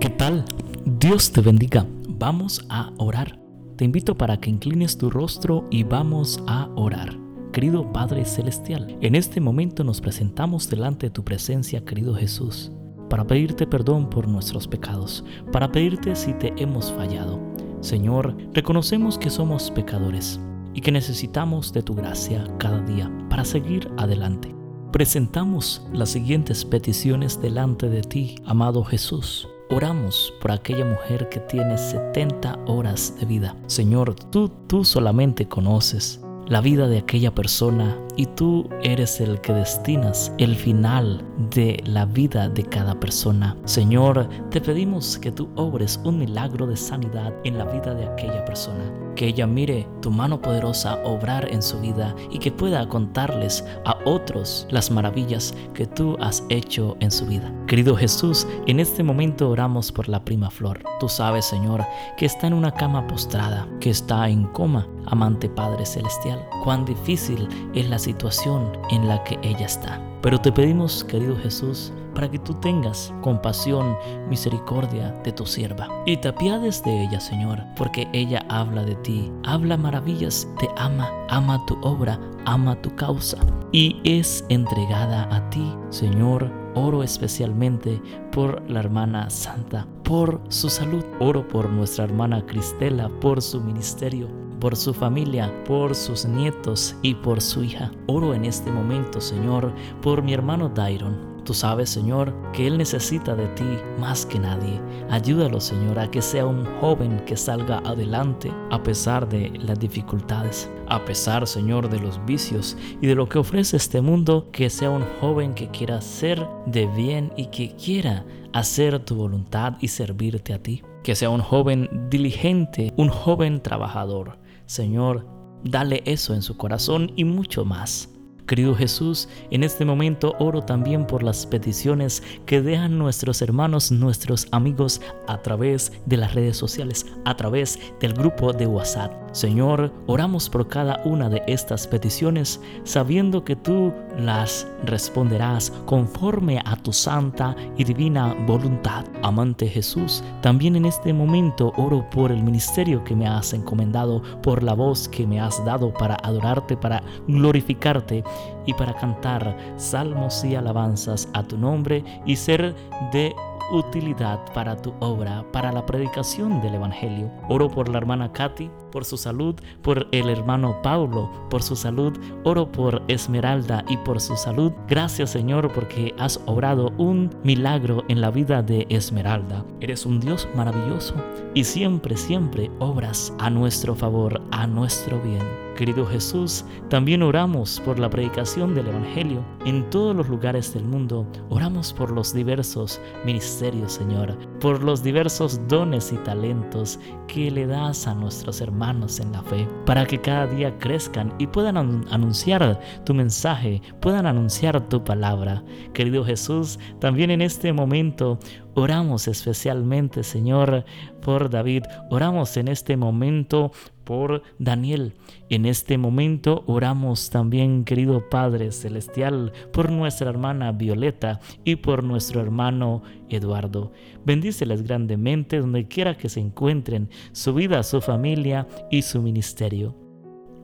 ¿Qué tal? Dios te bendiga. Vamos a orar. Te invito para que inclines tu rostro y vamos a orar. Querido Padre Celestial, en este momento nos presentamos delante de tu presencia, querido Jesús, para pedirte perdón por nuestros pecados, para pedirte si te hemos fallado. Señor, reconocemos que somos pecadores y que necesitamos de tu gracia cada día para seguir adelante. Presentamos las siguientes peticiones delante de ti, amado Jesús. Oramos por aquella mujer que tiene 70 horas de vida. Señor, tú, tú solamente conoces la vida de aquella persona y tú eres el que destinas el final de la vida de cada persona. Señor, te pedimos que tú obres un milagro de sanidad en la vida de aquella persona. Que ella mire tu mano poderosa obrar en su vida y que pueda contarles a otros las maravillas que tú has hecho en su vida. Querido Jesús, en este momento oramos por la prima flor. Tú sabes, Señor, que está en una cama postrada, que está en coma, amante Padre Celestial. Cuán difícil es la situación en la que ella está. Pero te pedimos, querido Jesús, para que tú tengas compasión, misericordia de tu sierva. Y te apiades de ella, Señor, porque ella habla de ti, habla maravillas, te ama, ama tu obra, ama tu causa. Y es entregada a ti, Señor. Oro especialmente por la hermana Santa, por su salud. Oro por nuestra hermana Cristela, por su ministerio por su familia, por sus nietos y por su hija. Oro en este momento, Señor, por mi hermano Dairon. Tú sabes, Señor, que Él necesita de ti más que nadie. Ayúdalo, Señor, a que sea un joven que salga adelante a pesar de las dificultades. A pesar, Señor, de los vicios y de lo que ofrece este mundo, que sea un joven que quiera ser de bien y que quiera hacer tu voluntad y servirte a ti. Que sea un joven diligente, un joven trabajador Señor, dale eso en su corazón y mucho más. Querido Jesús, en este momento oro también por las peticiones que dejan nuestros hermanos, nuestros amigos a través de las redes sociales, a través del grupo de WhatsApp. Señor, oramos por cada una de estas peticiones, sabiendo que tú las responderás conforme a tu santa y divina voluntad. Amante Jesús, también en este momento oro por el ministerio que me has encomendado, por la voz que me has dado para adorarte, para glorificarte y para cantar salmos y alabanzas a tu nombre y ser de utilidad para tu obra, para la predicación del Evangelio. Oro por la hermana Katy, por su salud, por el hermano Paulo, por su salud. Oro por Esmeralda y por su salud. Gracias Señor porque has obrado un milagro en la vida de Esmeralda. Eres un Dios maravilloso y siempre, siempre obras a nuestro favor, a nuestro bien. Querido Jesús, también oramos por la predicación del Evangelio en todos los lugares del mundo. Oramos por los diversos ministerios, Señor, por los diversos dones y talentos que le das a nuestros hermanos en la fe, para que cada día crezcan y puedan anunciar tu mensaje, puedan anunciar tu palabra. Querido Jesús, también en este momento Oramos especialmente, Señor, por David. Oramos en este momento por Daniel. En este momento oramos también, querido Padre Celestial, por nuestra hermana Violeta y por nuestro hermano Eduardo. Bendíceles grandemente donde quiera que se encuentren, su vida, su familia y su ministerio.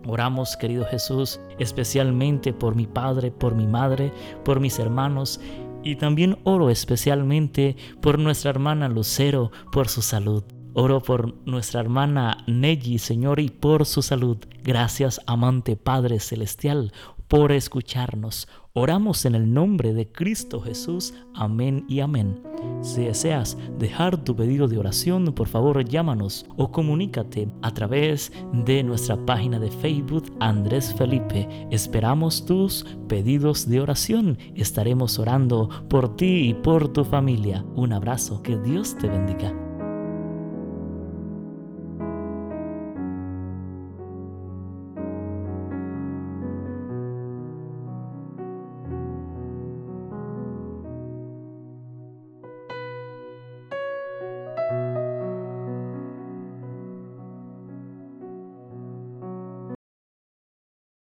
Oramos, querido Jesús, especialmente por mi Padre, por mi Madre, por mis hermanos y también oro especialmente por nuestra hermana Lucero, por su salud. Oro por nuestra hermana Nelly, Señor, y por su salud. Gracias, amante Padre Celestial, por escucharnos. Oramos en el nombre de Cristo Jesús. Amén y amén. Si deseas dejar tu pedido de oración, por favor llámanos o comunícate a través de nuestra página de Facebook Andrés Felipe. Esperamos tus pedidos de oración. Estaremos orando por ti y por tu familia. Un abrazo. Que Dios te bendiga.